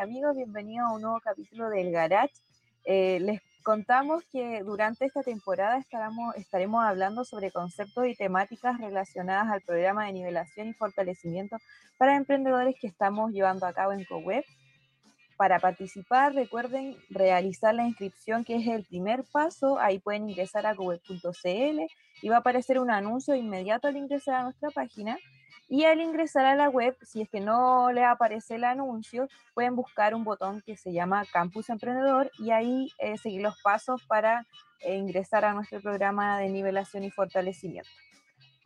Amigos, bienvenidos a un nuevo capítulo del Garage. Eh, les contamos que durante esta temporada estaremos, estaremos hablando sobre conceptos y temáticas relacionadas al programa de nivelación y fortalecimiento para emprendedores que estamos llevando a cabo en CoWeb. Para participar, recuerden realizar la inscripción, que es el primer paso. Ahí pueden ingresar a coweb.cl y va a aparecer un anuncio inmediato al ingresar a nuestra página. Y al ingresar a la web, si es que no les aparece el anuncio, pueden buscar un botón que se llama Campus Emprendedor y ahí eh, seguir los pasos para eh, ingresar a nuestro programa de nivelación y fortalecimiento.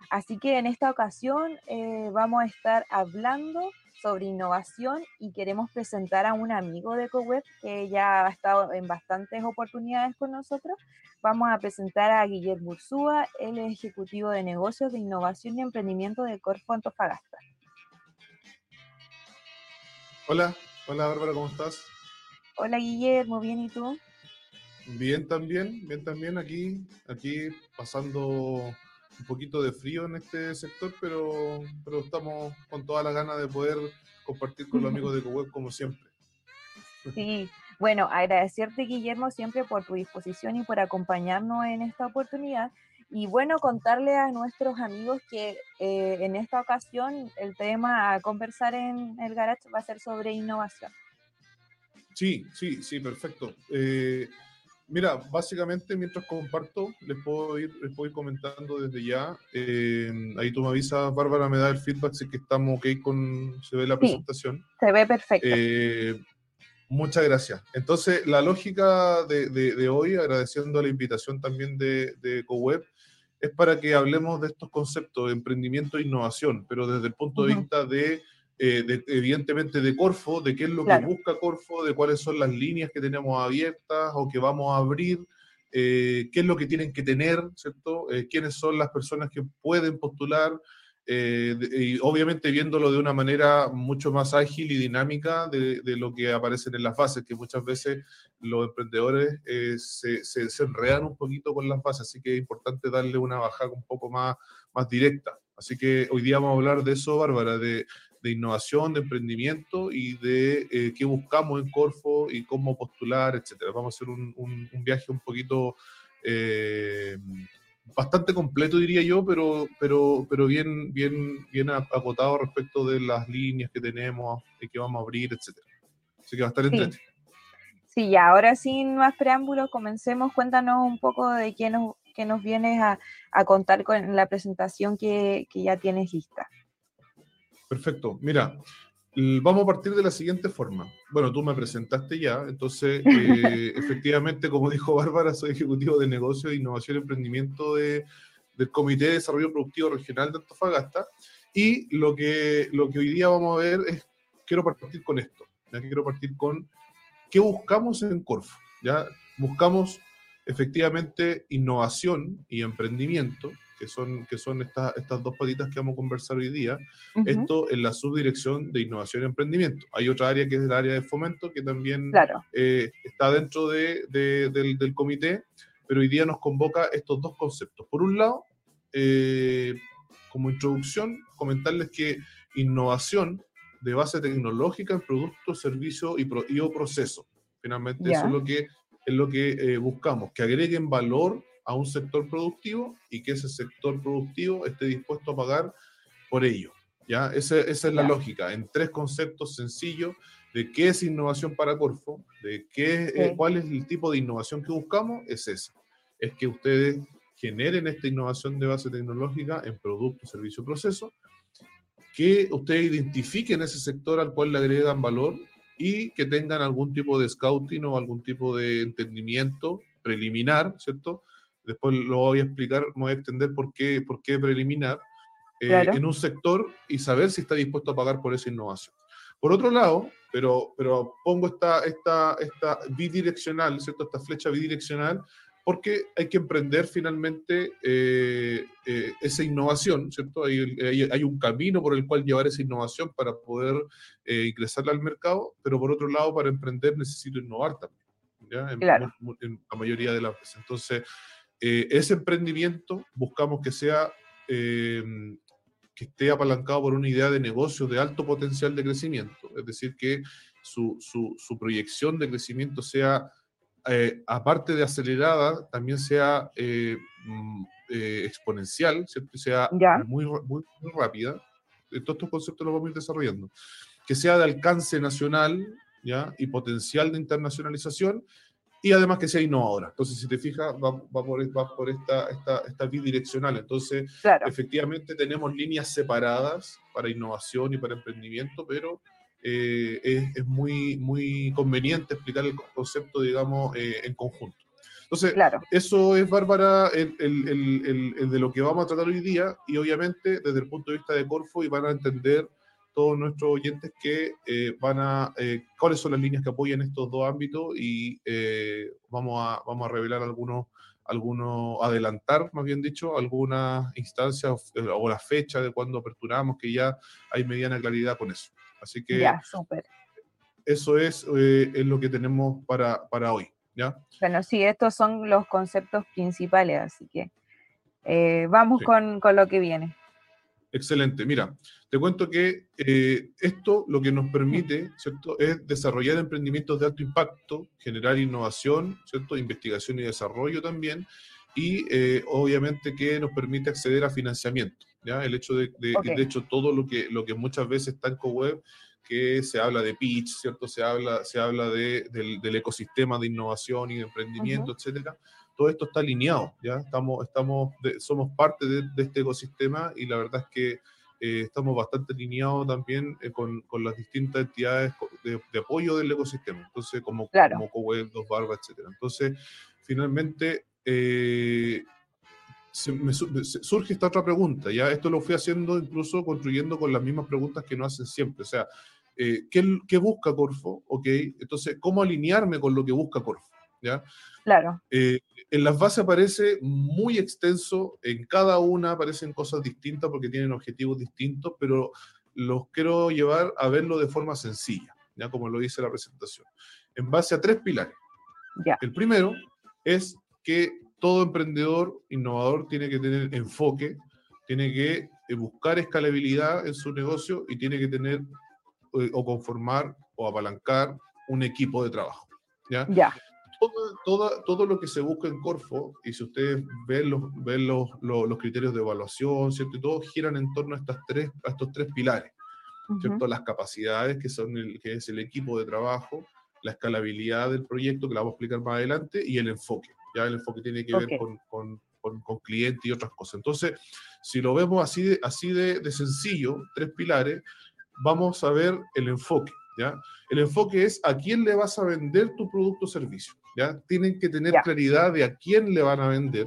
Así que en esta ocasión eh, vamos a estar hablando sobre innovación y queremos presentar a un amigo de CoWeb que ya ha estado en bastantes oportunidades con nosotros. Vamos a presentar a Guillermo Ursúa, el ejecutivo de negocios de innovación y emprendimiento de Corfo Antofagasta. Hola, hola Bárbara, ¿cómo estás? Hola Guillermo, ¿bien y tú? Bien también, bien también aquí, aquí pasando un poquito de frío en este sector, pero, pero estamos con toda la gana de poder compartir con los amigos de CoWeb como siempre. Sí, bueno, agradecerte Guillermo siempre por tu disposición y por acompañarnos en esta oportunidad. Y bueno, contarle a nuestros amigos que eh, en esta ocasión el tema a conversar en el garage va a ser sobre innovación. Sí, sí, sí, perfecto. Eh, Mira, básicamente mientras comparto, les puedo ir, les puedo ir comentando desde ya. Eh, ahí tú me avisas, Bárbara, me da el feedback si que estamos ok con, se ve la presentación. Se ve perfecto. Eh, muchas gracias. Entonces, la lógica de, de, hoy, agradeciendo la invitación también de, de CoWeb, es para que hablemos de estos conceptos de emprendimiento e innovación, pero desde el punto de vista de eh, evidentemente de Corfo, de qué es lo que busca Corfo, de cuáles son las líneas que tenemos abiertas o que vamos a abrir, eh, qué es lo que tienen que tener, ¿cierto? Eh, quiénes son las personas que pueden postular, y obviamente viéndolo de una manera mucho más ágil y dinámica de, lo que aparecen en las bases, que muchas veces los emprendedores se, se, se, enredan un poquito con las bases, así que es importante darle una bajada un poco más, más directa. Así que hoy día vamos a hablar de eso, Bárbara, de, de innovación, de emprendimiento y de eh, qué buscamos en Corfo y cómo postular, etcétera. Vamos a hacer un, un, viaje un poquito eh, bastante completo, diría yo, pero, pero, pero bien, bien, bien acotado respecto de las líneas que tenemos y que vamos a abrir, etcétera. Así que va a estar sí. Sí, y ahora sin más preámbulos, comencemos. Cuéntanos un poco de qué nos, qué nos vienes a, a contar con la presentación que, que ya tienes lista. Perfecto. Mira, vamos a partir de la siguiente forma. Bueno, tú me presentaste ya, entonces, eh, efectivamente, como dijo Bárbara, soy ejecutivo de negocio de innovación y emprendimiento de, del Comité de Desarrollo Productivo Regional de Antofagasta. Y lo que, lo que hoy día vamos a ver es, quiero partir con esto, ¿ya? quiero partir con qué buscamos en Corfo. ¿ya? Buscamos efectivamente innovación y emprendimiento que son, que son estas, estas dos patitas que vamos a conversar hoy día, esto en la subdirección de innovación y emprendimiento. Hay otra área que es el área de fomento, que también eh, está dentro de, del, del, comité, pero hoy día nos convoca estos dos conceptos. Por un lado, eh, como introducción, comentarles que innovación de base tecnológica en productos, servicios y, pro, y o procesos. Finalmente, eso es lo que, es lo que eh, buscamos, que agreguen valor a un sector productivo y que ese sector productivo esté dispuesto a pagar por ello. ¿ya? Esa, esa es la lógica, en tres conceptos sencillos de qué es innovación para Corfo, de qué, eh, cuál es el tipo de innovación que buscamos, es esa. Es que ustedes generen esta innovación de base tecnológica en producto, servicio, proceso, que ustedes identifiquen ese sector al cual le agregan valor y que tengan algún tipo de scouting o algún tipo de entendimiento preliminar, ¿cierto? Después lo voy a explicar, me voy a extender por qué, por qué preliminar, eh, en un sector y saber si está dispuesto a pagar por esa innovación. Por otro lado, pero, pero pongo esta, esta, esta bidireccional, ¿cierto? esta flecha bidireccional, porque hay que emprender finalmente eh, eh, esa innovación, ¿cierto? Hay, hay, un camino por el cual llevar esa innovación para poder ingresarla al mercado, pero por otro lado, para emprender necesito innovar también, ¿ya? En, en la mayoría de las veces. Entonces, eh, ese emprendimiento buscamos que sea eh, que esté apalancado por una idea de negocio de alto potencial de crecimiento, es decir, que su, su, proyección de crecimiento sea, eh, aparte de acelerada, también sea eh, mm, exponencial, ¿cierto? sea muy, muy, muy, rápida. Todos estos conceptos los vamos a ir desarrollando. Que sea de alcance nacional ¿ya? y potencial de internacionalización y además que sea innovadora. Entonces, si te fijas, va, por, por esta, esta, esta, bidireccional. Entonces, efectivamente tenemos líneas separadas para innovación y para emprendimiento, pero eh, es, es, muy, muy conveniente explicar el concepto, digamos, eh, en conjunto. Entonces, claro. eso es, Bárbara, el, el, el, de lo que vamos a tratar hoy día y obviamente desde el punto de vista de Corfo y van a entender todos nuestros oyentes que eh, van a, eh, cuáles son las líneas que apoyan estos dos ámbitos y eh, vamos, a, vamos a revelar algunos, algunos, adelantar, más bien dicho, algunas instancias o la fecha de cuando aperturamos, que ya hay mediana claridad con eso. Así que ya, eso es, es, lo que tenemos para, para hoy. ¿ya? Bueno, sí, estos son los conceptos principales, así que vamos con, con lo que viene. Excelente. Mira, te cuento que eh, esto lo que nos permite, ¿cierto?, es desarrollar emprendimientos de alto impacto, generar innovación, ¿cierto?, investigación y desarrollo también, y eh, obviamente que nos permite acceder a financiamiento, ¿ya? El hecho de, de, hecho, todo lo que, lo que muchas veces está en CoWeb, que se habla de pitch, ¿cierto?, se habla, se habla de, del, ecosistema de innovación y de emprendimiento, etcétera, todo esto está alineado, ¿ya? Estamos, estamos somos parte de, de, este ecosistema y la verdad es que eh, estamos bastante alineados también eh, con, con, las distintas entidades de, apoyo del ecosistema, entonces como, como CoWeb, Dos Barbas, etc. Entonces, finalmente, eh, me, surge esta otra pregunta, ya esto lo fui haciendo incluso construyendo con las mismas preguntas que nos hacen siempre, o sea, ¿qué, ¿qué, busca Corfo? Ok, entonces, ¿cómo alinearme con lo que busca Corfo? ¿Ya? Claro. Eh, en las bases aparece muy extenso, en cada una aparecen cosas distintas porque tienen objetivos distintos, pero los quiero llevar a verlo de forma sencilla, ya como lo dice la presentación, en base a tres pilares. Ya. El primero es que todo emprendedor innovador tiene que tener enfoque, tiene que eh, buscar escalabilidad en su negocio y tiene que tener eh, o conformar o apalancar un equipo de trabajo. ¿ya? ya todo, todo, lo que se busca en Corfo, y si ustedes ven los, ven los, los, criterios de evaluación, ¿cierto? Y todo giran en torno a, estas tres, a estos tres pilares, ¿cierto? Las capacidades, que, son el, que es el equipo de trabajo, la escalabilidad del proyecto, que la vamos a explicar más adelante, y el enfoque. Ya el enfoque tiene que ver con, con, con, con clientes y otras cosas. Entonces, si lo vemos así de, así de, de sencillo, tres pilares, vamos a ver el enfoque. ¿ya? El enfoque es a quién le vas a vender tu producto o servicio. ¿Ya? Tienen que tener claridad de a quién le van a vender.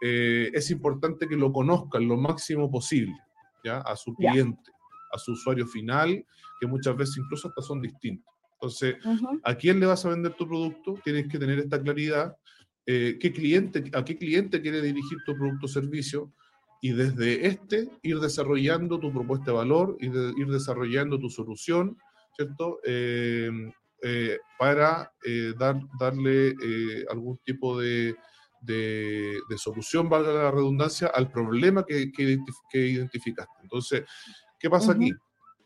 Eh, es importante que lo conozcan lo máximo posible, ¿ya? A su cliente, a su usuario final, que muchas veces incluso hasta son distintos. Entonces, ¿a quién le vas a vender tu producto? Tienes que tener esta claridad. Eh, ¿qué cliente, ¿A qué cliente quiere dirigir tu producto o servicio? Y desde este ir desarrollando tu propuesta de valor, y ir desarrollando tu solución, ¿cierto? Eh, eh, para eh, dar, darle eh, algún tipo de, de, solución, valga la redundancia, al problema que, que, identificaste. Entonces, ¿qué pasa aquí?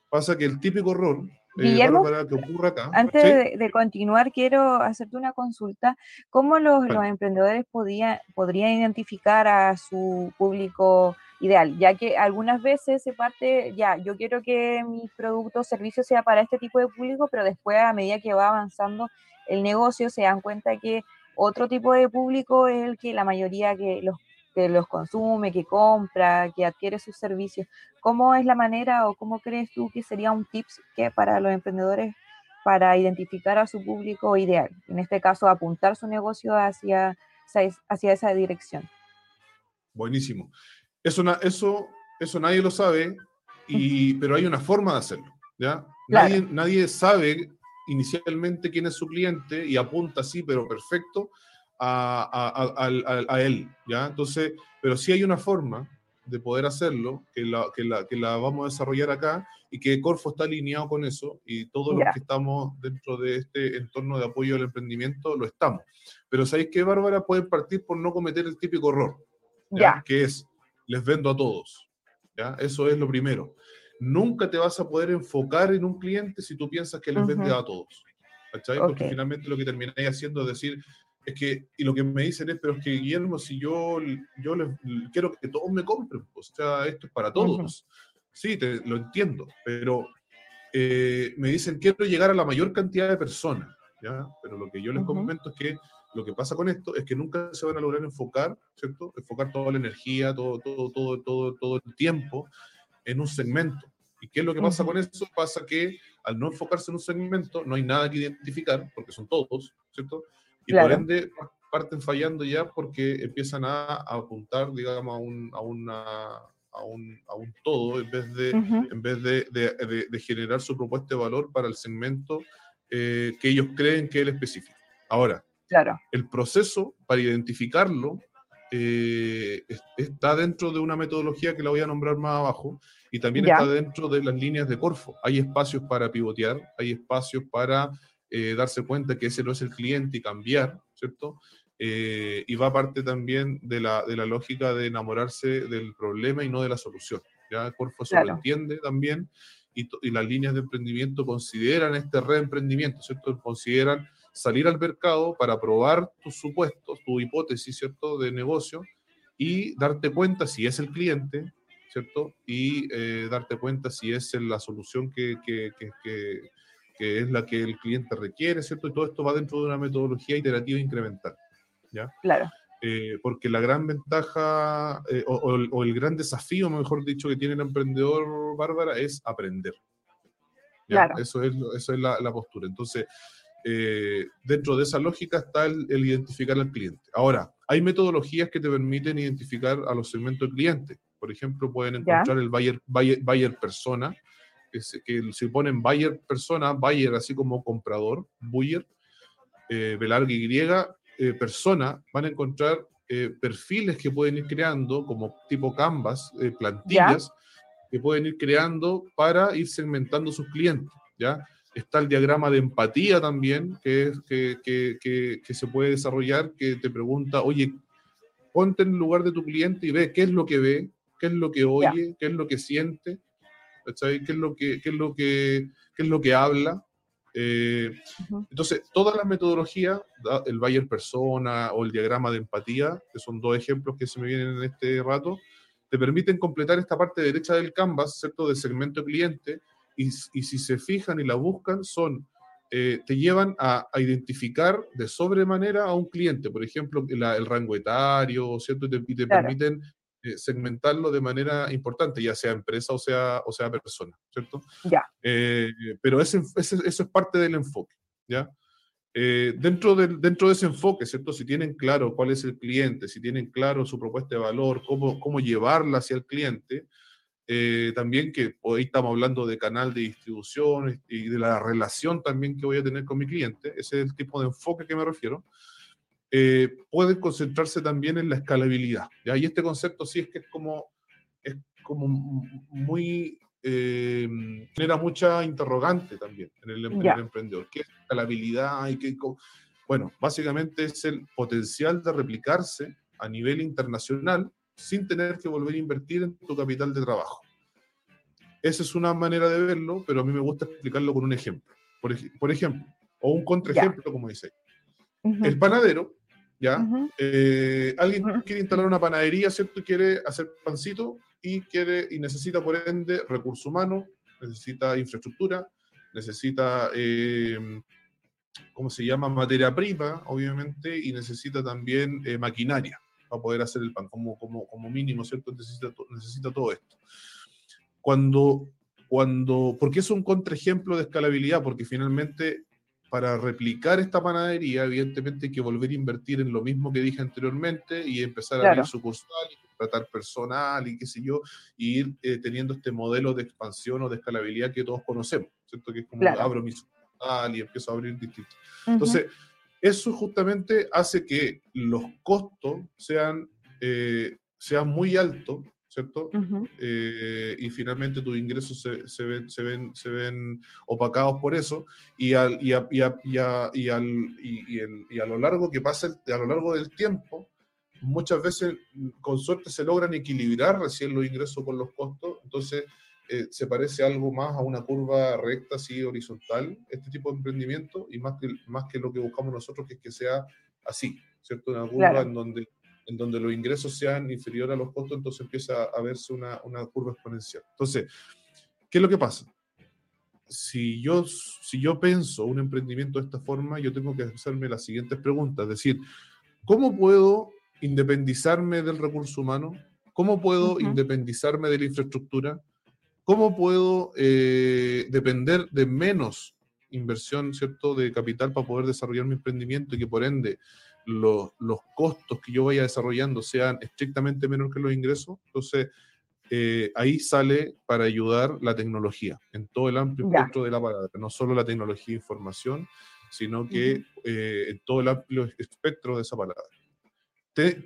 Pasa que el típico error Guillermo, que ocurre acá, antes de, continuar, quiero hacerte una consulta. ¿Cómo los, los emprendedores podía, podrían identificar a su público ideal, ya que algunas veces se parte, ya, yo quiero que mi producto o servicio sea para este tipo de público, pero después a medida que va avanzando el negocio se dan cuenta que otro tipo de público es el que la mayoría que los, que los consume, que compra, que adquiere sus servicios. ¿Cómo es la manera o cómo crees tú que sería un tips que para los emprendedores para identificar a su público ideal? En este caso, apuntar su negocio hacia, hacia esa dirección. Buenísimo. Eso, eso, eso nadie lo sabe, y, pero hay una forma de hacerlo. ¿ya? Nadie, nadie sabe inicialmente quién es su cliente y apunta así, pero perfecto, a, a, él. ¿ya? Entonces, pero sí hay una forma de poder hacerlo, que la, que la, que la vamos a desarrollar acá y que Corfo está alineado con eso y todos los que estamos dentro de este entorno de apoyo al emprendimiento lo estamos. Pero ¿sabéis qué, Bárbara? Pueden partir por no cometer el típico error, ¿ya? que es les vendo a todos. ¿ya? Eso es lo primero. nunca te vas a poder enfocar en un cliente si tú piensas que les vende a todos. ¿Cachai? Porque finalmente lo que termináis haciendo es decir, es que, y lo que me dicen es, pero es que Guillermo, si yo, yo les, quiero que todos me compren, pues, o sea, esto es para todos. Sí, te, lo entiendo, pero eh, me dicen, quiero llegar a la mayor cantidad de personas, ¿ya? Pero lo que yo les comento es que lo que pasa con esto es que nunca se van a lograr enfocar, ¿cierto? Enfocar toda la energía, todo, todo, todo, todo, todo el tiempo en un segmento. ¿Y qué es lo que pasa con eso? Pasa que al no enfocarse en un segmento, no hay nada que identificar, porque son todos, ¿cierto? Y por ende parten fallando ya porque empiezan a, apuntar, digamos, a, un, a, una, a, un, a un todo en vez de, en vez de, de, de, generar su propuesta de valor para el segmento eh, que ellos creen que es el específico. Ahora, claro. el proceso para identificarlo eh, está dentro de una metodología que la voy a nombrar más abajo y también está dentro de las líneas de Corfo. Hay espacios para pivotear, hay espacios para eh, darse cuenta que ese no es el cliente y cambiar, ¿cierto? Eh, y va parte también de la, de la lógica de enamorarse del problema y no de la solución. ¿ya? Corfo lo entiende también y, y, las líneas de emprendimiento consideran este reemprendimiento, ¿cierto? Consideran salir al mercado para probar tus supuestos, tu hipótesis, ¿cierto?, de negocio y darte cuenta si es el cliente, ¿cierto? Y eh, darte cuenta si es la solución que, que, que, que, es la que el cliente requiere, ¿cierto? Y todo esto va dentro de una metodología iterativa incremental, ¿ya? Claro. Eh, porque la gran ventaja eh, o, o, el gran desafío, mejor dicho, que tiene el emprendedor, Bárbara, es aprender. Claro. Eso es, eso es la, la postura. Entonces, eh, dentro de esa lógica está el, identificar al cliente. Ahora, hay metodologías que te permiten identificar a los segmentos de clientes. Por ejemplo, pueden encontrar el buyer, buyer, persona, que, se, si ponen buyer persona, buyer así como comprador, buyer, eh, Y, eh, persona, van a encontrar eh, perfiles que pueden ir creando como tipo Canvas, plantillas, que pueden ir creando para ir segmentando sus clientes. ¿ya? Está el diagrama de empatía también, que, es, que, que, que, se puede desarrollar, que te pregunta, oye, ponte en el lugar de tu cliente y ve qué es lo que ve, qué es lo que oye, qué es lo que siente, ¿qué es lo que, qué es lo que, qué es lo que habla. Eh, entonces, todas las metodologías, el Bayer Persona o el diagrama de empatía, que son dos ejemplos que se me vienen en este rato, te permiten completar esta parte derecha del canvas, ¿cierto? Del segmento cliente, y, si se fijan y la buscan, son, eh, te llevan a, identificar de sobremanera a un cliente, por ejemplo, el rango etario, ¿cierto? Y te, permiten eh, segmentarlo de manera importante, ya sea empresa o sea, o sea persona, ¿cierto? Ya. Eh, pero ese, eso es parte del enfoque, ¿ya? dentro, de, dentro de ese enfoque, ¿cierto? Si tienen claro cuál es el cliente, si tienen claro su propuesta de valor, cómo, cómo llevarla hacia el cliente, eh, también que hoy estamos hablando de canal de distribución y de la relación también que voy a tener con mi cliente, ese es el tipo de enfoque que me refiero, eh, pueden concentrarse también en la escalabilidad. ¿ya? Y este concepto sí es que es como, es como muy, eh, genera mucha interrogante también en el, emprendedor. ¿Qué es escalabilidad? Y qué, bueno, básicamente es el potencial de replicarse a nivel internacional sin tener que volver a invertir en tu capital de trabajo. Esa es una manera de verlo, pero a mí me gusta explicarlo con un ejemplo. Por, por ejemplo, o un contraejemplo, como dice. El panadero, ¿ya? Eh, alguien quiere instalar una panadería, ¿cierto? Quiere hacer pancito y, quiere, y necesita, por ende, recurso humano, necesita infraestructura, necesita, eh, ¿cómo se llama? Materia prima, obviamente, y necesita también eh, maquinaria para poder hacer el pan, como, como, como mínimo, ¿cierto? Necesita, necesita todo esto. Cuando, cuando, porque es un contraejemplo de escalabilidad, porque finalmente para replicar esta panadería, evidentemente hay que volver a invertir en lo mismo que dije anteriormente y empezar a abrir sucursal y tratar personal y qué sé yo, y ir eh, teniendo este modelo de expansión o de escalabilidad que todos conocemos, ¿cierto? Que es como abro mi sucursal y empiezo a abrir distintos. Entonces, eso justamente hace que los costos sean, eh, sean muy altos, ¿cierto? Eh, y finalmente tus ingresos se, se, ven, se, ven, se ven opacados por eso. Y, al, y, a, y, a, y, a, y, al, y, y, a lo largo que pasa, a lo largo del tiempo, muchas veces con suerte se logran equilibrar recién los ingresos con los costos, entonces eh, se parece algo más a una curva recta, así horizontal, este tipo de emprendimiento, y más que, más que lo que buscamos nosotros, que es que sea así, ¿cierto? Una curva en, donde, en donde los ingresos sean inferiores a los costos, entonces empieza a verse una, una curva exponencial. Entonces, ¿qué es lo que pasa? Si yo, si yo pienso un emprendimiento de esta forma, yo tengo que hacerme las siguientes preguntas, es decir, ¿cómo puedo independizarme del recurso humano? ¿Cómo puedo independizarme de la infraestructura? ¿Cómo puedo eh, depender de menos inversión, ¿cierto?, de capital para poder desarrollar mi emprendimiento y que por ende los, los costos que yo vaya desarrollando sean estrictamente menor que los ingresos. Entonces, eh, ahí sale para ayudar la tecnología en todo el amplio espectro de la palabra, no solo la tecnología de información, sino que eh, en todo el amplio espectro de esa palabra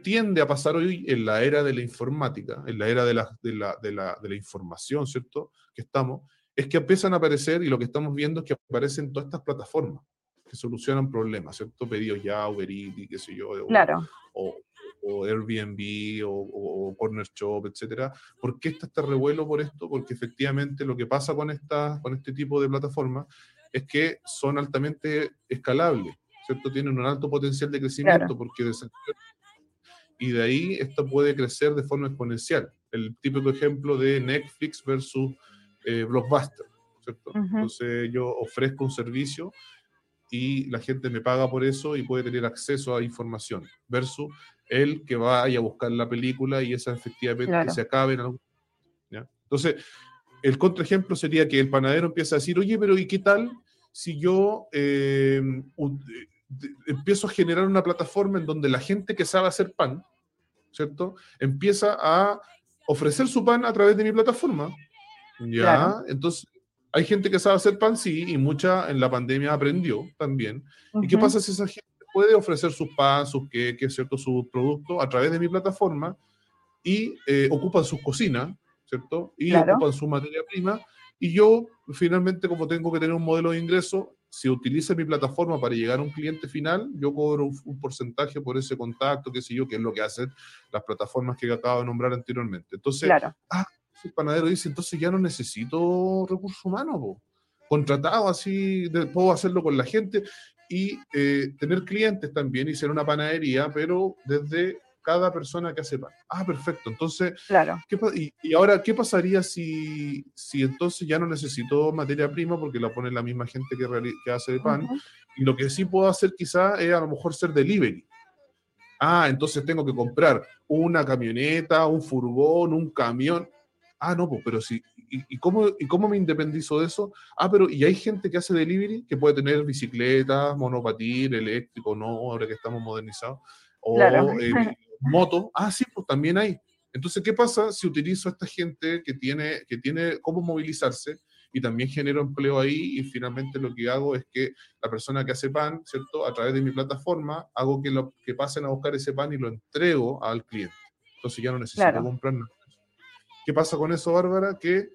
tiende a pasar hoy en la era de la informática, en la era de la, de la, de la, de la información, ¿cierto? Que estamos, es que empiezan a aparecer y lo que estamos viendo es que aparecen todas estas plataformas que solucionan problemas, ¿cierto? Pedidos ya, Uber Eats, qué sé yo, claro. o, o, Airbnb o, o, Corner Shop, etcétera. ¿Por qué está este revuelo por esto? Porque efectivamente lo que pasa con, esta, con este tipo de plataformas es que son altamente escalables, ¿cierto? Tienen un alto potencial de crecimiento porque y de ahí esto puede crecer de forma exponencial. El típico ejemplo de Netflix versus eh, Blockbuster, ¿cierto? Entonces yo ofrezco un servicio y la gente me paga por eso y puede tener acceso a información, versus el que vaya a buscar la película y esa efectivamente se acabe en algún... ¿ya? Entonces, el contraejemplo sería que el panadero empieza a decir, oye, pero ¿y qué tal si yo eh, empiezo a generar una plataforma en donde la gente que sabe hacer pan, ¿cierto? Empieza a ofrecer su pan a través de mi plataforma. Ya, entonces hay gente que sabe hacer pan, sí, y mucha en la pandemia aprendió también. ¿Y qué pasa si esa gente puede ofrecer sus pan, sus queques, ¿cierto? Sus productos a través de mi plataforma y eh, ocupan sus cocinas, ¿cierto? Y ocupan su materia prima. Y yo, finalmente, como tengo que tener un modelo de ingreso, si utiliza mi plataforma para llegar a un cliente final, yo cobro un, porcentaje por ese contacto, qué sé yo, que es lo que hacen las plataformas que acabo de nombrar anteriormente. Entonces, ah, el panadero dice, entonces ya no necesito recursos humanos, contratado así, puedo hacerlo con la gente y eh, tener clientes también y ser una panadería, pero desde cada persona que hace pan. Ah, perfecto. Entonces, claro. y, y, ahora, ¿qué pasaría si, si entonces ya no necesito materia prima porque la pone la misma gente que, que hace el pan? Y lo que sí puedo hacer quizá es a lo mejor ser delivery. Ah, entonces tengo que comprar una camioneta, un furgón, un camión. Ah, no, pues, pero sí. ¿Y, cómo, ¿Y cómo me independizo de eso? Ah, pero y hay gente que hace delivery que puede tener bicicleta, monopatín, eléctrico, no, ahora que estamos modernizados. O eh, moto, ah, sí, pues también hay. Entonces, ¿qué pasa si utilizo a esta gente que tiene, que tiene cómo movilizarse y también genero empleo ahí y finalmente lo que hago es que la persona que hace pan, ¿cierto? A través de mi plataforma, hago que, lo, que pasen a buscar ese pan y lo entrego al cliente. Entonces ya no necesito comprar nada. ¿Qué pasa con eso, Bárbara? Que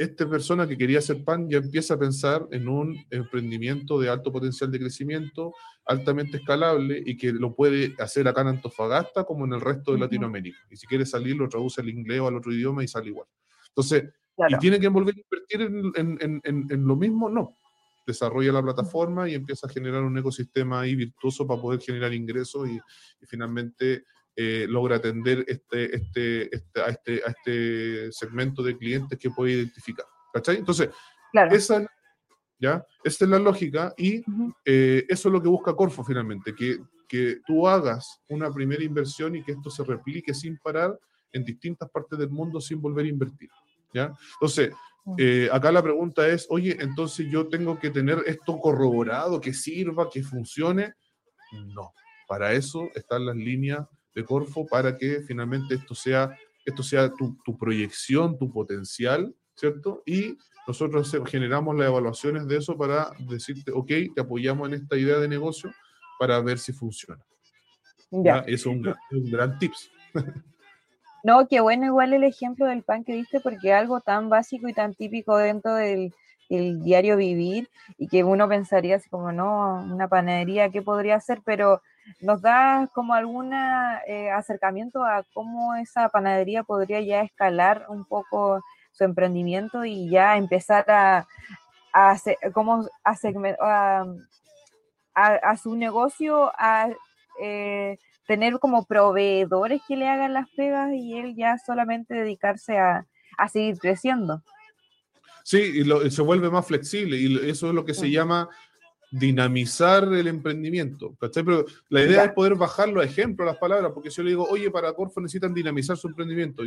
esta persona que quería hacer pan ya empieza a pensar en un emprendimiento de alto potencial de crecimiento, altamente escalable y que lo puede hacer acá en Antofagasta como en el resto de Latinoamérica. Y si quiere salir, lo traduce al inglés o al otro idioma y sale igual. Entonces, ¿y tiene que volver a invertir en, en, lo mismo? No. Desarrolla la plataforma y empieza a generar un ecosistema ahí virtuoso para poder generar ingresos y, y finalmente eh, logra atender este, este, este, a, este, a este segmento de clientes que puede identificar. ¿Cachai? Entonces, esa, ¿ya? esa es la lógica y eh, eso es lo que busca Corfo finalmente, que, que tú hagas una primera inversión y que esto se replique sin parar en distintas partes del mundo sin volver a invertir. ¿ya? Entonces, mm. eh, acá la pregunta es, oye, entonces yo tengo que tener esto corroborado, que sirva, que funcione. No, para eso están las líneas de Corfo para que finalmente esto sea, esto sea tu, tu proyección, tu potencial, ¿cierto? Y nosotros generamos las evaluaciones de eso para decirte, ok, te apoyamos en esta idea de negocio para ver si funciona. Ya. Eso es un, un gran tips. No, qué bueno igual el ejemplo del pan que diste, porque algo tan básico y tan típico dentro del, del, diario vivir, y que uno pensaría así como, no, una panadería, ¿qué podría ser? Pero ¿Nos da como algún eh, acercamiento a cómo esa panadería podría ya escalar un poco su emprendimiento y ya empezar a, a, como a, a, su negocio, a eh, tener como proveedores que le hagan las pegas y él ya solamente dedicarse a, seguir creciendo. Sí, y, se vuelve más flexible y eso es lo que se llama dinamizar el emprendimiento. Pero la idea es poder bajar los ejemplos, las palabras, porque si yo le digo, oye, para Corfo necesitan dinamizar su emprendimiento,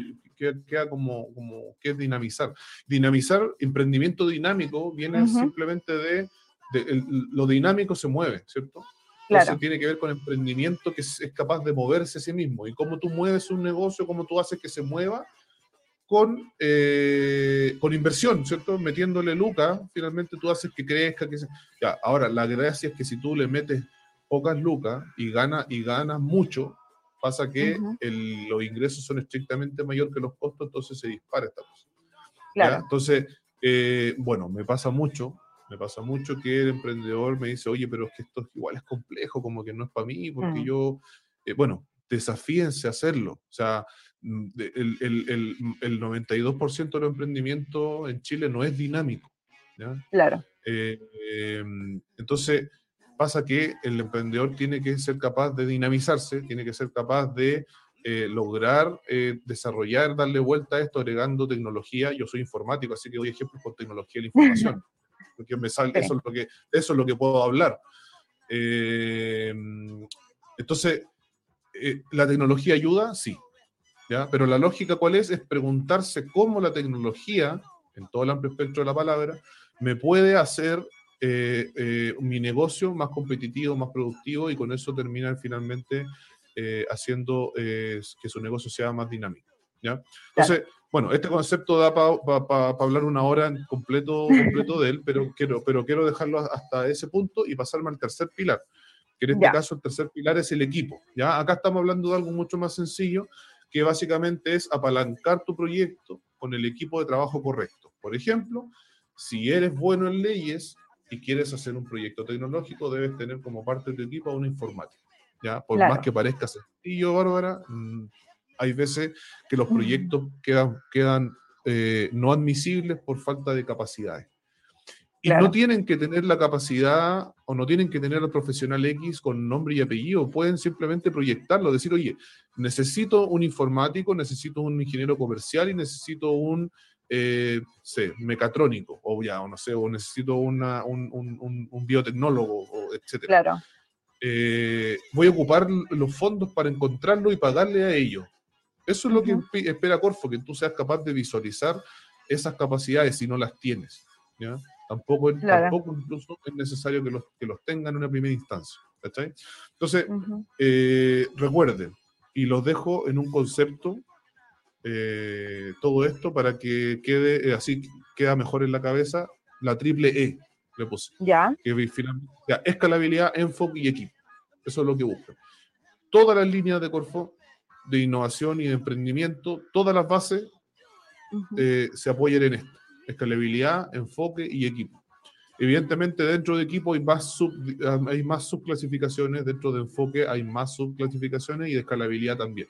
queda, como, como, ¿qué es dinamizar? Dinamizar, emprendimiento dinámico, viene simplemente de, lo dinámico se mueve, ¿cierto? Claro. tiene que ver con emprendimiento que es, es, capaz de moverse a sí mismo. Y cómo tú mueves un negocio, cómo tú haces que se mueva, con, eh, con inversión, ¿cierto? Metiéndole lucas, finalmente tú haces que crezca. Que Ya, ahora, la gracia es que si tú le metes pocas lucas y, gana, y ganas mucho, pasa que los ingresos son estrictamente mayor que los costos, entonces se dispara esta cosa. Claro. Entonces, eh, bueno, me pasa mucho, me pasa mucho que el emprendedor me dice, oye, pero es que esto igual es complejo, como que no es para mí, porque mm. yo, eh, bueno, desafíense a hacerlo. O sea, mm, el, el, el, 92% de los emprendimientos en Chile no es dinámico. Claro. Eh, em, entonces, pasa que el emprendedor tiene que ser capaz de dinamizarse, tiene que ser capaz de eh, lograr eh, desarrollar, darle vuelta a esto agregando tecnología. Yo soy informático, así que doy ejemplos con tecnología de la información, porque me sale, eso, es lo que, eso es lo que puedo hablar. Em, entonces, ¿la tecnología ayuda? Sí. ¿Ya? Pero la lógica cuál es? Es preguntarse cómo la tecnología, en todo el amplio espectro de la palabra, me puede hacer eh, eh, mi negocio más competitivo, más productivo y con eso terminan finalmente haciendo que su negocio sea más dinámico. ¿ya? Entonces, bueno, este concepto da para hablar una hora en completo, completo de él, pero quiero, pero quiero dejarlo hasta ese punto y pasarme al tercer pilar, que en este caso el tercer pilar es el equipo. ¿ya? Acá estamos hablando de algo mucho más sencillo, que básicamente es apalancar tu proyecto con el equipo de trabajo correcto. Por ejemplo, si eres bueno en leyes y quieres hacer un proyecto tecnológico, debes tener como parte de tu equipo a un informático. ¿ya? Por más que parezca sencillo, Bárbara, mm, hay veces que los proyectos quedan, quedan eh, no admisibles por falta de capacidades. Y no tienen que tener la capacidad o no tienen que tener al profesional X con nombre y apellido, pueden simplemente proyectarlo, decir, oye, necesito un informático, necesito un ingeniero comercial y necesito un eh, sé, mecatrónico, o ya, o no sé, o necesito una, un, un, un, biotecnólogo, etc. Claro. Eh, voy a ocupar los fondos para encontrarlo y pagarle a ellos. Eso es lo que espera Corfo, que tú seas capaz de visualizar esas capacidades si no las tienes. ¿ya? Tampoco, incluso es necesario que los, que los tengan en una primera instancia. Entonces, eh, recuerden, y los dejo en un concepto, eh, todo esto para que quede eh, así, queda mejor en la cabeza, la triple E, le puse. Ya. Que finalmente, escalabilidad, enfoque y equipo. Eso es lo que busco. Todas las líneas de Corfo de innovación y de emprendimiento, todas las bases se apoyan en esto escalabilidad, enfoque y equipo. Evidentemente, dentro de equipo hay más, hay más subclasificaciones, dentro de enfoque hay más subclasificaciones y de escalabilidad también.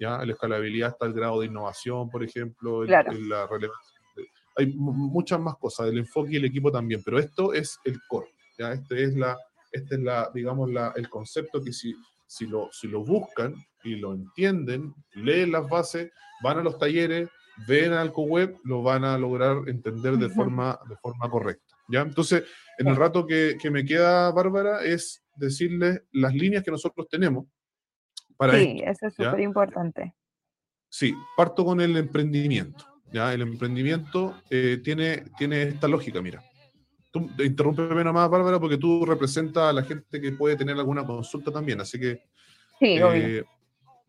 ¿ya? La escalabilidad está el grado de innovación, por ejemplo, la relevancia. Hay muchas más cosas, el enfoque y el equipo también, pero esto es el core. ¿ya? Este es, la, este es la, digamos, la, el concepto que si, si, lo, si lo buscan y lo entienden, leen las bases, van a los talleres, ven al web lo van a lograr entender de forma, de forma correcta. ¿ya? Entonces, en el rato que, que me queda, Bárbara, es decirles las líneas que nosotros tenemos para Sí, eso es súper importante. Sí, parto con el emprendimiento. ¿ya? El emprendimiento eh, tiene, tiene esta lógica, mira. Tú, interrúmpeme nomás, Bárbara, porque tú representas a la gente que puede tener alguna consulta también, así que... Sí, eh,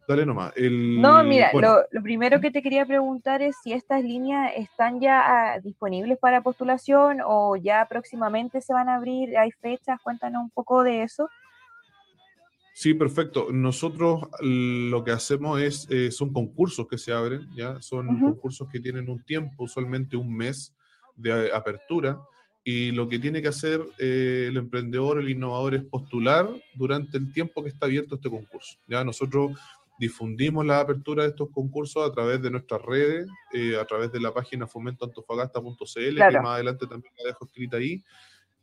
Dale nomás. no, mira, lo, primero que te quería preguntar es si estas líneas están ya ah, disponibles para postulación o ya próximamente se van a abrir, hay fechas, cuéntanos un poco de eso. Sí, perfecto. Nosotros lo que hacemos es, eh, son concursos que se abren, ¿ya? Son concursos que tienen un tiempo, usualmente un mes de apertura, y lo que tiene que hacer eh, el emprendedor, el innovador, es postular durante el tiempo que está abierto este concurso. ¿ya? Nosotros difundimos la apertura de estos concursos a través de nuestras redes, eh, a través de la página fomentoantofagasta.cl, que más adelante también la dejo escrita ahí.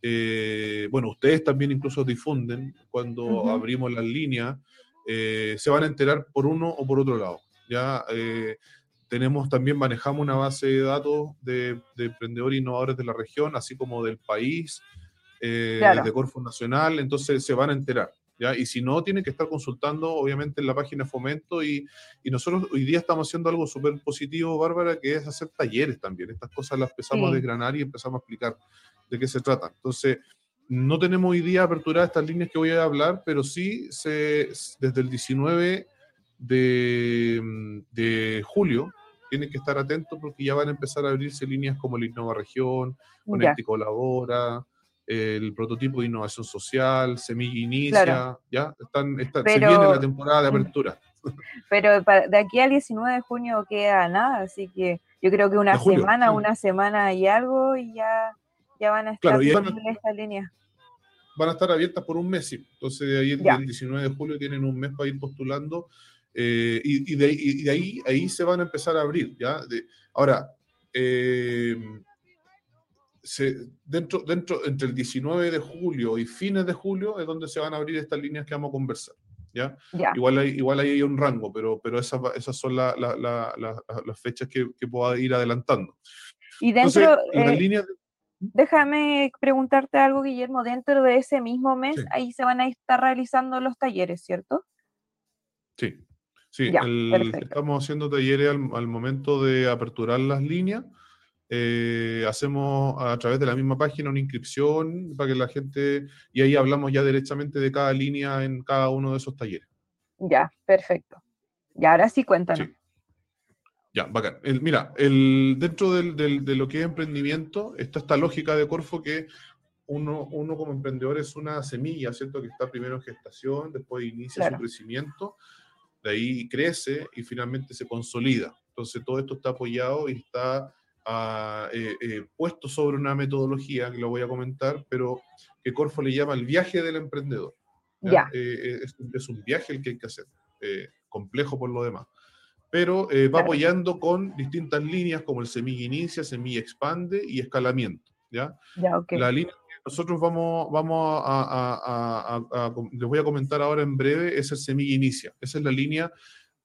Eh, bueno, ustedes también incluso difunden cuando abrimos las líneas, eh, se van a enterar por uno o por otro lado. Ya tenemos también, manejamos una base de datos de, emprendedores e innovadores de la región, así como del país, de Corfo Nacional, entonces se van a enterar. Y si no, tienen que estar consultando, obviamente, en la página Fomento. Y, nosotros hoy día estamos haciendo algo súper positivo, Bárbara, que es hacer talleres también. Estas cosas las empezamos a desgranar y empezamos a explicar de qué se trata. Entonces, no tenemos hoy día aperturadas estas líneas que voy a hablar, pero sí se, desde el 19 de, de julio tienen que estar atentos porque ya van a empezar a abrirse líneas como la Innova Región, Conecti Colabora, el prototipo de innovación social, Semilla Inicia, ya están, se viene la temporada de apertura. Pero de aquí al 19 de junio queda nada, así que yo creo que una semana, una semana y algo y ya, ya van a estar en esta línea. Van a estar abiertas por un mes, sí. Entonces de ahí el 19 de julio tienen un mes para ir postulando eh, y, de, ahí, ahí se van a empezar a abrir, ¿ya? ahora, eh, dentro, dentro, entre el 19 de julio y fines de julio es donde se van a abrir estas líneas que vamos a conversar. ¿ya? Igual, hay, igual hay un rango, pero, pero esas, esas son las fechas que, que puedo ir adelantando. Y dentro, eh, déjame preguntarte algo, Guillermo, dentro de ese mismo mes, ahí se van a estar realizando los talleres, ¿cierto? Sí, sí, estamos haciendo talleres al, al momento de aperturar las líneas eh, hacemos a través de la misma página una inscripción para que la gente, y ahí hablamos ya directamente de cada línea en cada uno de esos talleres. Ya, perfecto. Y ahora sí cuéntanos. Ya, bacán. mira, el, dentro del, de lo que es emprendimiento, está esta lógica de Corfo que uno, uno como emprendedor es una semilla, ¿cierto? Que está primero en gestación, después inicia su crecimiento, de ahí crece y finalmente se consolida. Entonces todo esto está apoyado y está eh, eh, puesto sobre una metodología que lo voy a comentar, pero que Corfo le llama el viaje del emprendedor. Eh, es, un viaje el que hay que hacer, complejo por lo demás. Pero va apoyando con distintas líneas como el semilla inicia, semilla expande y escalamiento. ¿ya? La línea que nosotros vamos, vamos a, les voy a comentar ahora en breve es el semilla inicia. Esa es la línea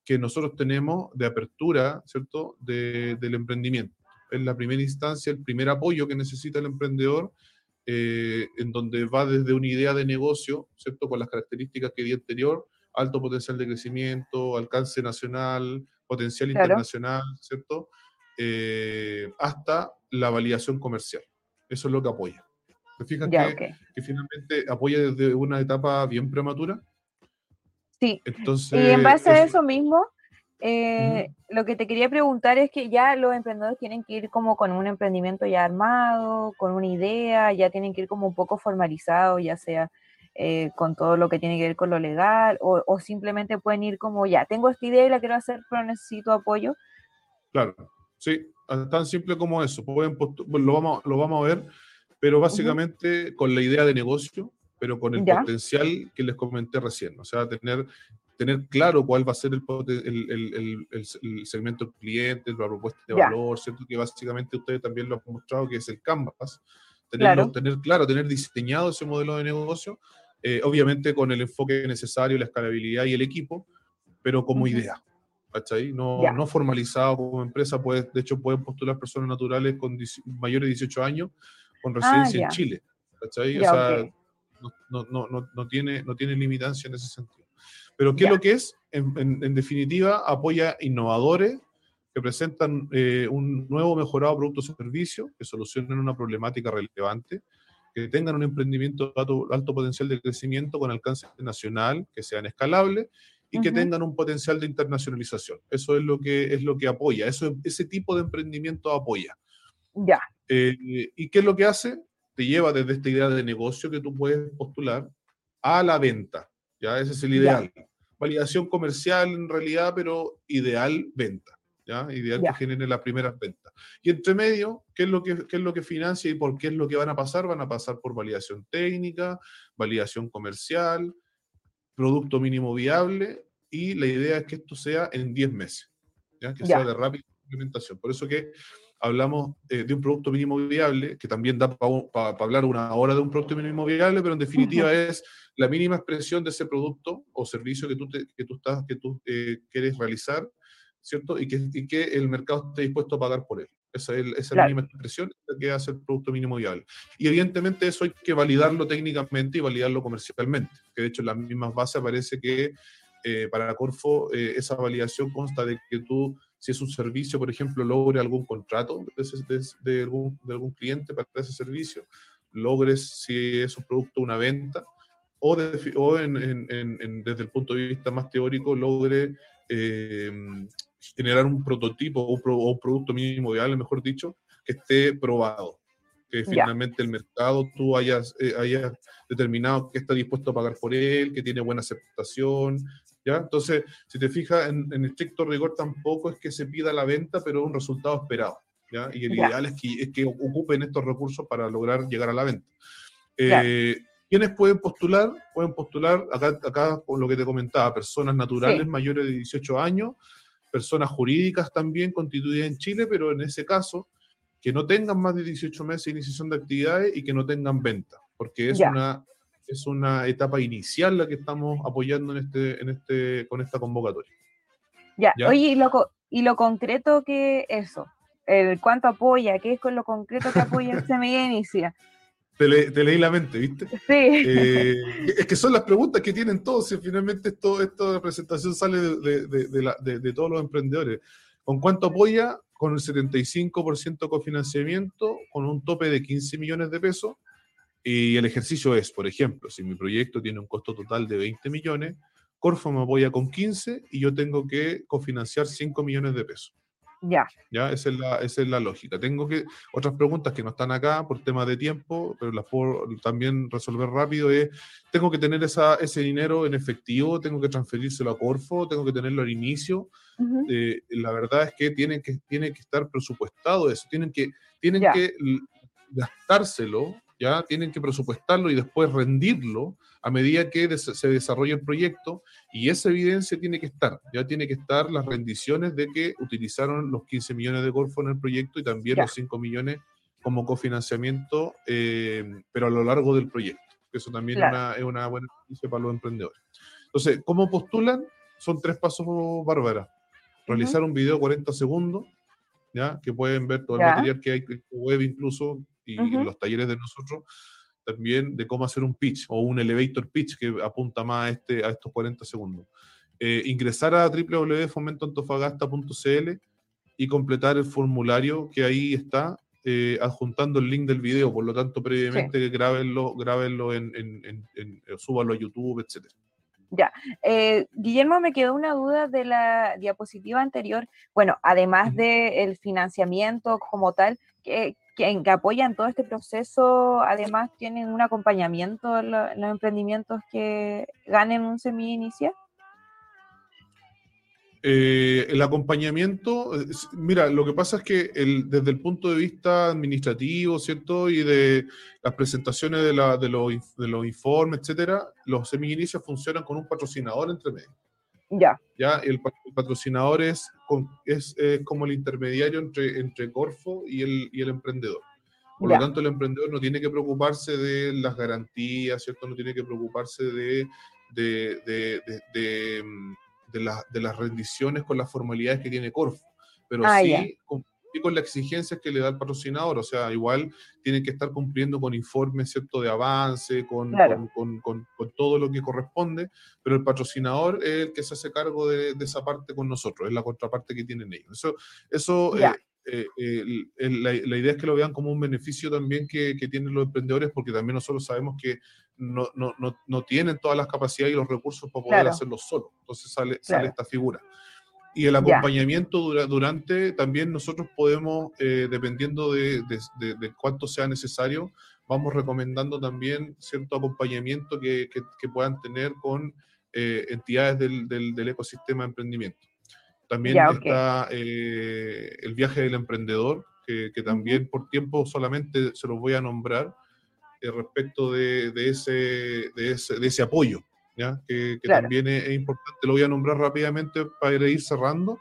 que nosotros tenemos de apertura, ¿cierto?, del emprendimiento en la primera instancia, el primer apoyo que necesita el emprendedor, eh, en donde va desde una idea de negocio, ¿cierto? Con las características que di anterior, alto potencial de crecimiento, alcance nacional, potencial internacional, ¿cierto? Eh, hasta la validación comercial. Eso es lo que apoya. ¿Te fijas que, que, finalmente apoya desde una etapa bien prematura? Sí. Entonces, y en base a eso mismo, eh, lo que te quería preguntar es que ya los emprendedores tienen que ir como con un emprendimiento ya armado, con una idea, ya tienen que ir como un poco formalizado, ya sea eh, con todo lo que tiene que ver con lo legal, o, simplemente pueden ir como ya, tengo esta idea y la quiero hacer, pero necesito apoyo. Claro, sí, tan simple como eso. Pueden lo, vamos, lo vamos a ver, pero básicamente con la idea de negocio, pero con el potencial que les comenté recién, o sea, tener tener claro cuál va a ser el, el, el, segmento del cliente, la propuesta de valor, ¿cierto? Que básicamente ustedes también lo han mostrado que es el Canvas. Tenerlo, Tener claro, tener diseñado ese modelo de negocio, eh, obviamente con el enfoque necesario, la escalabilidad y el equipo, pero como idea. ¿Cachai? No, no formalizado como empresa, pues, de hecho pueden postular personas naturales con mayores de 18 años con ah, residencia en Chile. ¿cachai? o sea, no, no, no, no, tiene, no tiene limitancia en ese sentido. Pero ¿qué es lo que es? En, definitiva, apoya innovadores que presentan eh, un nuevo mejorado producto o servicio, que solucionen una problemática relevante, que tengan un emprendimiento de alto, potencial de crecimiento con alcance nacional, que sean escalables y que tengan un potencial de internacionalización. Eso es lo que, es lo que apoya, eso, ese tipo de emprendimiento apoya. Ya. Eh, ¿Y qué es lo que hace? Te lleva desde esta idea de negocio que tú puedes postular a la venta. ¿ya? Ese es el ideal validación comercial en realidad, pero ideal venta. ¿ya? Ideal que genere las primeras ventas. Y entre medio, ¿qué es, lo que, es lo que financia y por qué es lo que van a pasar? Van a pasar por validación técnica, validación comercial, producto mínimo viable y la idea es que esto sea en 10 meses, ¿ya? que sea de rápida implementación. Por eso que hablamos eh, de un producto mínimo viable, que también da para hablar una hora de un producto mínimo viable, pero en definitiva es la mínima expresión de ese producto o servicio que tú, que tú, estás, que tú eh, quieres realizar, ¿cierto? Y que, y que el mercado esté dispuesto a pagar por él. Esa es, la mínima expresión que hace el producto mínimo viable. Y evidentemente eso hay que validarlo técnicamente y validarlo comercialmente, que de hecho en las mismas bases aparece que eh, para Corfo eh, esa validación consta de que tú, si es un servicio, por ejemplo, logre algún contrato de, de, algún, de algún cliente para ese servicio, logres si es un producto una venta, o, o en, en, desde el punto de vista más teórico logre eh, generar un prototipo o, un producto mínimo viable, mejor dicho, que esté probado. Que finalmente el mercado tú hayas, eh, hayas determinado que está dispuesto a pagar por él, que tiene buena aceptación, ¿ya? Entonces, si te fijas, en, estricto rigor tampoco es que se pida la venta, pero un resultado esperado, ¿ya? Y el ideal es que, es que ocupen estos recursos para lograr llegar a la venta. Eh, ¿Quiénes pueden postular? Pueden postular, acá, acá con lo que te comentaba, personas naturales mayores de 18 años, personas jurídicas también constituidas en Chile, pero en ese caso, que no tengan más de 18 meses de iniciación de actividades y que no tengan venta, porque es una es una etapa inicial la que estamos apoyando en este, en este, con esta convocatoria. Ya, oye, y lo, y lo concreto que eso, el cuánto apoya, qué es con lo concreto que apoya el CMI Inicia. Te, leí la mente, ¿viste? Sí. Eh, es que son las preguntas que tienen todos y finalmente esto, esta presentación sale de, de, de, todos los emprendedores. ¿Con cuánto apoya? Con el 75% cofinanciamiento, con un tope de 15 millones de pesos. Y el ejercicio es, por ejemplo, si mi proyecto tiene un costo total de 20 millones, Corfo me apoya con 15 y yo tengo que cofinanciar 5 millones de pesos. Ya. Ya, esa es, la, esa es la lógica. Tengo que, otras preguntas que no están acá por temas de tiempo, pero las puedo también resolver rápido, es, tengo que tener esa, ese dinero en efectivo, tengo que transferírselo a Corfo, tengo que tenerlo al inicio. Eh, la verdad es que tiene que, tiene que estar presupuestado eso, tienen que, tienen que gastárselo, ya, tienen que presupuestarlo y después rendirlo a medida que se desarrolla el proyecto y esa evidencia tiene que estar, ya tiene que estar las rendiciones de que utilizaron los 15 millones de Corfo en el proyecto y también los 5 millones como cofinanciamiento, eh, pero a lo largo del proyecto. Eso también es una buena noticia para los emprendedores. Entonces, ¿cómo postulan? Son tres pasos, Bárbara. Realizar un video de 40 segundos, ¿ya? que pueden ver todo el material que hay en web incluso y en los talleres de nosotros también de cómo hacer un pitch o un elevator pitch que apunta más a, este, a estos 40 segundos. Eh, ingresar a www.fomentoantofagasta.cl y completar el formulario que ahí está, eh, adjuntando el link del video. Por lo tanto, previamente sí. grábenlo, grábenlo en, en, en, en, súbanlo a YouTube, etcétera. Ya. Eh, Guillermo, me quedó una duda de la diapositiva anterior. Bueno, además del financiamiento como tal, ¿qué, que, apoyan todo este proceso, además tienen un acompañamiento en, los emprendimientos que ganen un semi inicial? Eh, el acompañamiento, mira, lo que pasa es que el, desde el punto de vista administrativo, ¿cierto? Y de las presentaciones de, la, de, los, de los informes, etcétera, los semi-inicios funcionan con un patrocinador entre medio. Ya. Ya, el, patrocinador es, es, como el intermediario entre, entre Corfo y el, y el emprendedor. Por lo tanto, el emprendedor no tiene que preocuparse de las garantías, ¿cierto? No tiene que preocuparse de, de, de, de, mm, de las rendiciones con las formalidades que tiene Corfo. Pero ah, sí, y con las exigencias que le da el patrocinador. O sea, igual tienen que estar cumpliendo con informes ¿cierto? de avance, con, con, con, con, todo lo que corresponde, pero el patrocinador es el que se hace cargo de, de esa parte con nosotros, es la contraparte que tienen ellos. Eso, eso eh, eh, la, la, idea es que lo vean como un beneficio también que, que tienen los emprendedores, porque también nosotros sabemos que no, no, no, no tienen todas las capacidades y los recursos para poder hacerlo solo. Entonces sale, sale esta figura. Y el acompañamiento durante, también nosotros podemos, eh, dependiendo de, de, cuánto sea necesario, vamos recomendando también cierto acompañamiento que, que, puedan tener con eh, entidades del, del, ecosistema de emprendimiento. También está eh, el viaje del emprendedor, que, que también por tiempo solamente se los voy a nombrar respecto de, ese, de, ese, de ese apoyo. ¿Ya? que, también es, importante, lo voy a nombrar rápidamente para ir cerrando,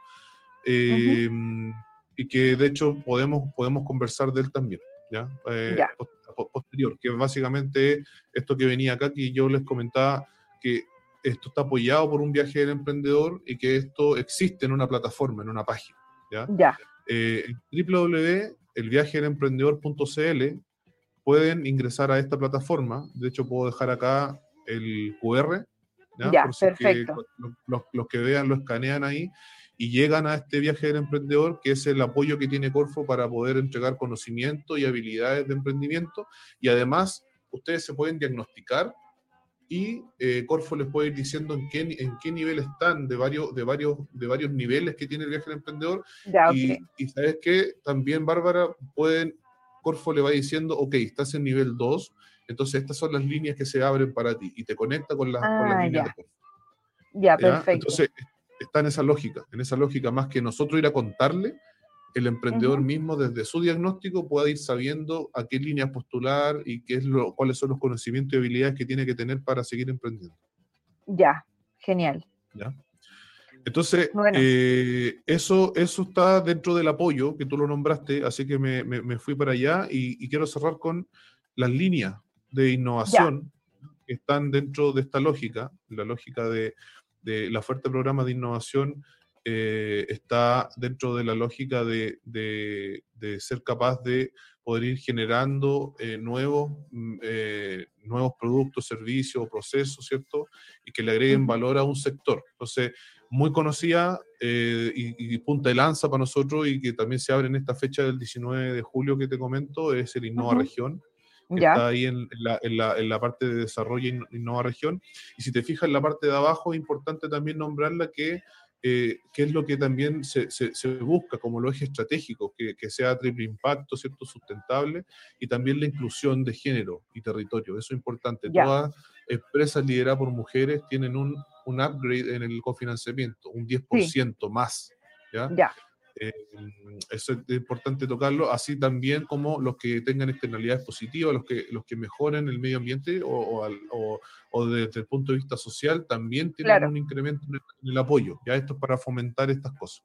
em, y que de hecho podemos, podemos conversar de él también. ¿ya? Eh, posterior, que básicamente esto que venía acá, que yo les comentaba que esto está apoyado por un viaje del emprendedor y que esto existe en una plataforma, en una página. ¿ya? ya. Eh, www.elviajedelemprendedor.cl pueden ingresar a esta plataforma. De hecho, puedo dejar acá el QR. Ya, perfecto. los, los, que vean lo escanean ahí y llegan a este viaje del emprendedor, que es el apoyo que tiene Corfo para poder entregar conocimiento y habilidades de emprendimiento. Y además, ustedes se pueden diagnosticar y eh, Corfo les puede ir diciendo en qué, en qué nivel están de varios, de, varios, de varios niveles que tiene el viaje del emprendedor. y, y, sabes que también, Bárbara, pueden, Corfo le va diciendo, ok, estás en nivel 2, entonces estas son las líneas que se abren para ti y te conecta con, las, con las ah, líneas de Corfo. Ya, perfecto. Entonces, está en esa lógica, en esa lógica más que nosotros ir a contarle, el emprendedor mismo desde su diagnóstico pueda ir sabiendo a qué línea postular y qué es lo, cuáles son los conocimientos y habilidades que tiene que tener para seguir emprendiendo. Ya, genial. ¿Ya? Entonces, eh, eso, eso está dentro del apoyo que tú lo nombraste, así que me, me, fui para allá y, quiero cerrar con las líneas de innovación que están dentro de esta lógica, la lógica de, de la oferta de programa de innovación eh, está dentro de la lógica de, ser capaz de poder ir generando eh, nuevos, mm, eh, nuevos productos, servicios o procesos, ¿cierto? Y que le agreguen valor a un sector. Entonces, muy conocida y, punta de lanza para nosotros y que también se abre en esta fecha del 19 de julio que te comento, es el Innova Región. Que está ahí en, la, en, la, en, la, parte de desarrollo y Innova Región. Y si te fijas en la parte de abajo, es importante también nombrarla que eh, qué es lo que también se, busca como lo eje estratégico, que, sea triple impacto, ¿cierto? sustentable, y también la inclusión de género y territorio. Eso es importante. Todas empresas lideradas por mujeres tienen un, un upgrade en el cofinanciamiento, un 10% más. ¿ya? ya. Eh, eso es importante tocarlo, así también como los que tengan externalidades positivas, los que, los que mejoren el medio ambiente o, o, desde el punto de vista social también tienen un incremento en el, apoyo. Ya esto es para fomentar estas cosas.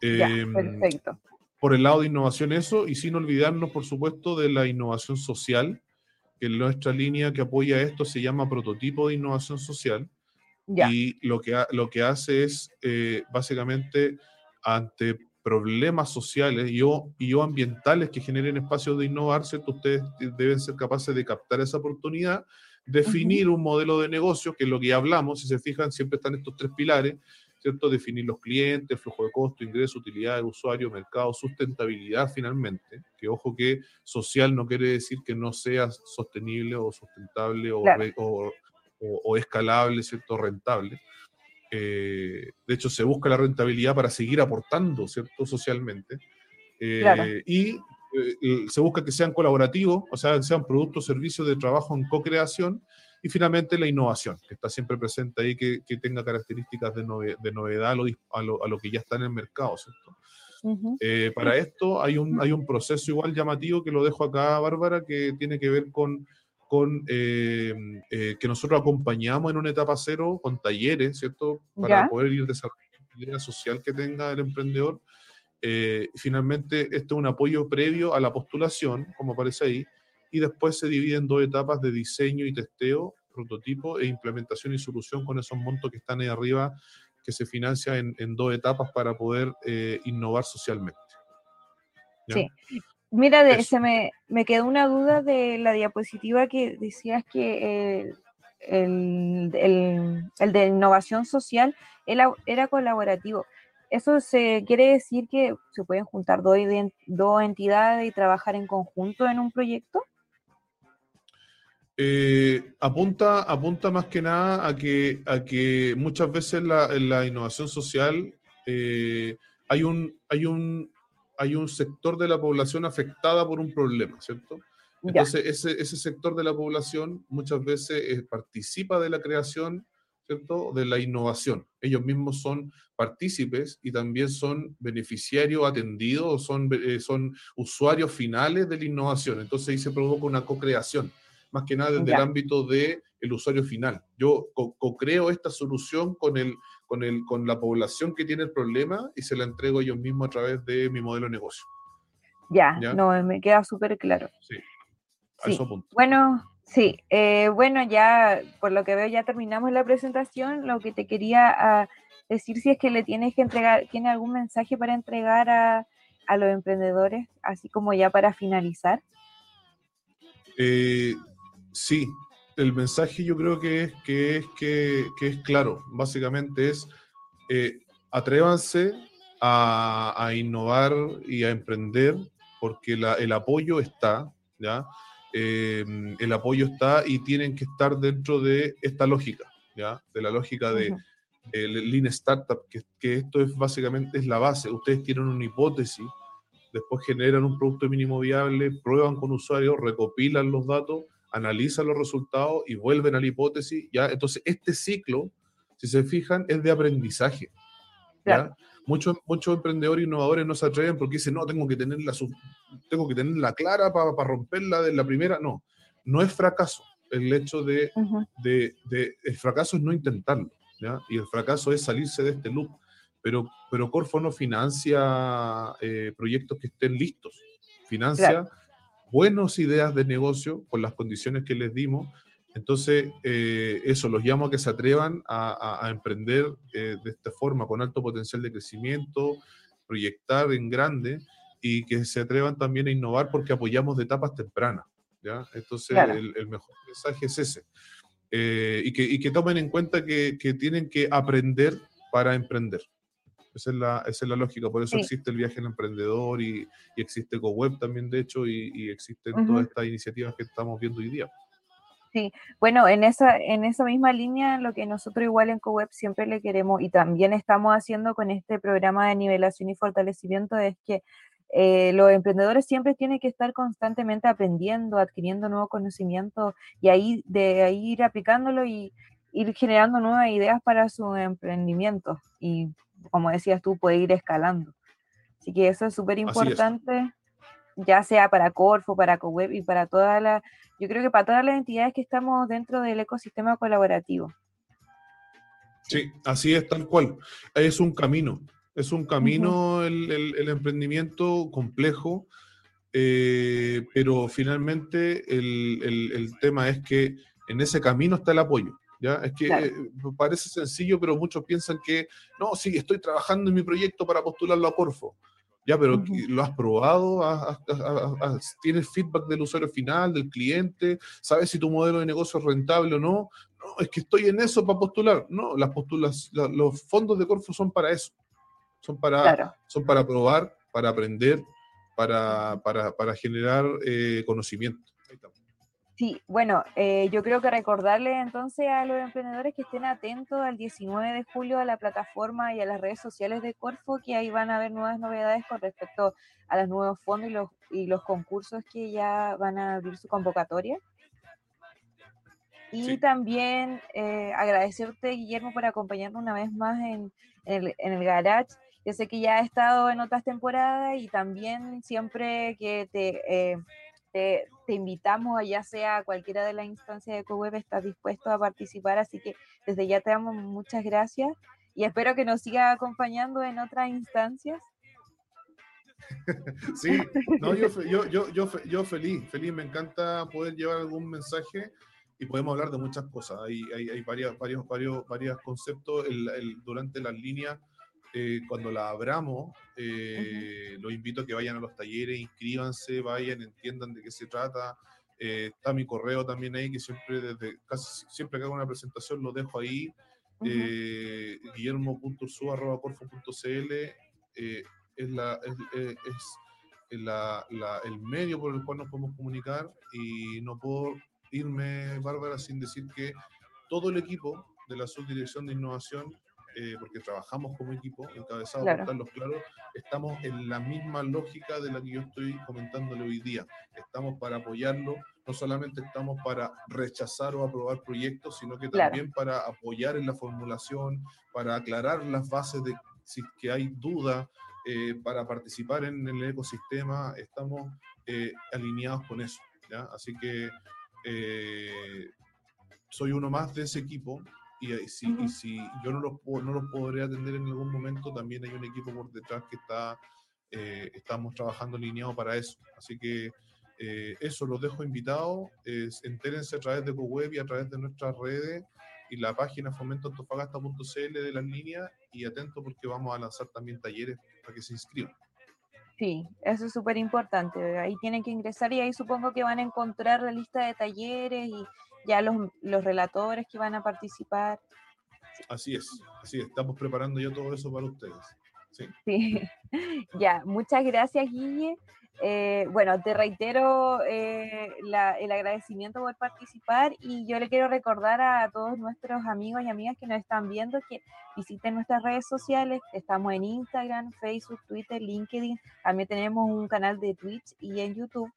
Em, perfecto. Por el lado de innovación eso, y sin olvidarnos, por supuesto, de la innovación social, que nuestra línea que apoya esto se llama prototipo de innovación social. Y lo que, lo que hace es eh, básicamente ante problemas sociales y o, y o ambientales que generen espacios de innovar, ¿cierto? Ustedes deben ser capaces de captar esa oportunidad, definir un modelo de negocio, que es lo que hablamos, si se fijan, siempre están estos tres pilares, ¿cierto? Definir los clientes, flujo de costo, ingreso, utilidad de usuario, mercado, sustentabilidad finalmente, que ojo que social no quiere decir que no sea sostenible o sustentable o, o, o escalable, ¿cierto? Rentable. Eh, de hecho, se busca la rentabilidad para seguir aportando, ¿cierto? Socialmente. Eh, y eh, se busca que sean colaborativos, o sea, que sean productos, servicios de trabajo en co-creación. Y finalmente la innovación, que está siempre presente ahí, que, tenga características de, novedad a lo, que ya está en el mercado, ¿cierto? para esto hay un, hay un proceso igual llamativo que lo dejo acá, Bárbara, que tiene que ver con con eh, eh, que nosotros acompañamos en una etapa cero con talleres, ¿cierto? Para poder ir desarrollando la idea social que tenga el emprendedor. Eh, finalmente, esto es un apoyo previo a la postulación, como aparece ahí, y después se divide en dos etapas de diseño y testeo, prototipo e implementación y solución con esos montos que están ahí arriba, que se financia en, en dos etapas para poder innovar socialmente. Sí, Mira, se me, me, quedó una duda de la diapositiva que decías que el, de innovación social era, colaborativo. ¿Eso se quiere decir que se pueden juntar dos, dos entidades y trabajar en conjunto en un proyecto? Eh, apunta, apunta más que nada a que, a que muchas veces la, en la innovación social eh, hay, un, hay un, hay un sector de la población afectada por un problema, ¿cierto? Entonces, ese, ese, sector de la población muchas veces eh, participa de la creación, ¿cierto? De la innovación. Ellos mismos son partícipes y también son beneficiarios atendidos, son, eh, son usuarios finales de la innovación. Entonces, ahí se provoca una co-creación. más que nada desde el ámbito del el usuario final. Yo co-creo esta solución con, el, con, el, con la población que tiene el problema y se la entrego yo mismo a través de mi modelo de negocio. Ya, no, me queda súper claro. Sí, a Eso punto. Bueno, sí, eh, bueno, ya por lo que veo ya terminamos la presentación. Lo que te quería ah, decir si es que le tienes que entregar, tiene algún mensaje para entregar a, a los emprendedores, así como ya para finalizar. Eh, sí, el mensaje yo creo que es que es, que, es claro. Básicamente es eh, atrévanse a, innovar y a emprender porque el apoyo está, ¿ya? Em, el apoyo está y tienen que estar dentro de esta lógica, ¿ya? De la lógica de el Lean Startup, que, que, esto es básicamente es la base. Ustedes tienen una hipótesis, después generan un producto mínimo viable, prueban con usuarios, recopilan los datos, analizan los resultados y vuelven a la hipótesis. ¿ya? Entonces, este ciclo, si se fijan, es de aprendizaje. ¿ya? Muchos, muchos emprendedores innovadores no se atreven porque dicen, no, tengo que tenerla, tengo que tenerla clara para, para romperla de la primera. No, no es fracaso el hecho de, de, de, el fracaso es no intentarlo, ¿ya? y el fracaso es salirse de este loop. Pero, pero Corfo no financia eh, proyectos que estén listos, financia buenas ideas de negocio con las condiciones que les dimos. Entonces, eh, eso, los llamo a que se atrevan a, emprender eh, de esta forma, con alto potencial de crecimiento, proyectar en grande y que se atrevan también a innovar porque apoyamos de etapas tempranas. ¿ya? Entonces, el, mejor mensaje es ese. Eh, y, que, y, que, tomen en cuenta que, que tienen que aprender para emprender. Esa es la, esa es la lógica, por eso existe el viaje en emprendedor y, y existe CoWeb también, de hecho, y, y existen todas estas iniciativas que estamos viendo hoy día. Sí, bueno, en esa, en esa misma línea, lo que nosotros igual en CoWeb siempre le queremos y también estamos haciendo con este programa de nivelación y fortalecimiento es que eh, los emprendedores siempre tienen que estar constantemente aprendiendo, adquiriendo nuevo conocimiento y ahí de ahí ir aplicándolo y ir generando nuevas ideas para su emprendimiento. Y como decías tú, puede ir escalando. Así que eso es súper importante, ya sea para Corfo, para CoWeb y para toda la, yo creo que para todas las entidades que estamos dentro del ecosistema colaborativo. Sí, así es, tal cual. Es un camino, es un camino el, emprendimiento complejo, eh, pero finalmente el, el tema es que en ese camino está el apoyo. ¿Ya? Es que eh, parece sencillo, pero muchos piensan que, no, sí, estoy trabajando en mi proyecto para postularlo a Corfo. Ya, pero ¿lo has probado? ¿Tienes feedback del usuario final, del cliente? ¿Sabes si tu modelo de negocio es rentable o no? No, es que estoy en eso para postular. No, las postulas, los fondos de Corfo son para eso. Son para, son para probar, para aprender, para, para, para generar eh, conocimiento. Sí, bueno, eh, yo creo que recordarle entonces a los emprendedores que estén atentos al 19 de julio a la plataforma y a las redes sociales de Corfo, que ahí van a haber nuevas novedades con respecto a los nuevos fondos y los, y los concursos que ya van a abrir su convocatoria. Y también eh, agradecerte, Guillermo, por acompañarnos una vez más en, el, en el garage. Yo sé que ya ha estado en otras temporadas y también siempre que te... Eh, te, invitamos, ya sea a cualquiera de las instancias de CoWeb, estás dispuesto a participar, así que desde ya te damos muchas gracias y espero que nos siga acompañando en otras instancias. Sí, no, yo, yo, yo, yo, feliz, feliz, me encanta poder llevar algún mensaje y podemos hablar de muchas cosas. Hay, hay, hay varios, varios, varios, conceptos el, durante las líneas eh, cuando la abramos, eh, los invito a que vayan a los talleres, inscríbanse, vayan, entiendan de qué se trata. Eh, está mi correo también ahí, que siempre, desde, casi siempre que hago una presentación lo dejo ahí. Uh eh, guillermo.ursu.corfo.cl es, la, es, es la, la, el medio por el cual nos podemos comunicar y no puedo irme, Bárbara, sin decir que todo el equipo de la Subdirección de Innovación eh, porque trabajamos como equipo, encabezado por Carlos Claro, estamos en la misma lógica de la que yo estoy comentándole hoy día. Estamos para apoyarlo, no solamente estamos para rechazar o aprobar proyectos, sino que también para apoyar en la formulación, para aclarar las bases de si que hay duda, eh, para participar en el ecosistema, estamos eh, alineados con eso. ¿ya? Así que eh, soy uno más de ese equipo y, si, y si yo no los, no los podré atender en algún momento, también hay un equipo por detrás que está, eh, estamos trabajando alineado para eso. Así que eh, eso los dejo invitados, entérense a través de CoWeb y a través de nuestras redes y la página fomentoantofagasta.cl de las líneas y atento porque vamos a lanzar también talleres para que se inscriban. Sí, eso es súper importante. Ahí tienen que ingresar y ahí supongo que van a encontrar la lista de talleres y ya los, los relatores que van a participar. Así es, así es. Estamos preparando ya todo eso para ustedes. Sí. sí. ya, muchas gracias, Guille. Eh, bueno, te reitero eh, el agradecimiento por participar y yo le quiero recordar a todos nuestros amigos y amigas que nos están viendo que visiten nuestras redes sociales. Estamos en Instagram, Facebook, Twitter, LinkedIn. También tenemos un canal de Twitch y en YouTube.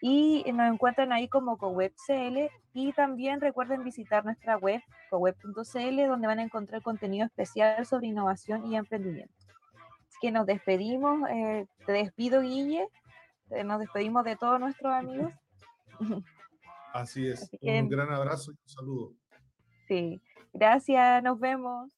Y nos encuentran ahí como CoWebCL y también recuerden visitar nuestra web coweb.cl donde van a encontrar contenido especial sobre innovación y emprendimiento. Así que nos despedimos. Eh, te despido, Guille. Eh, nos despedimos de todos nuestros amigos. Así es. un gran abrazo y un saludo. Sí, gracias, nos vemos.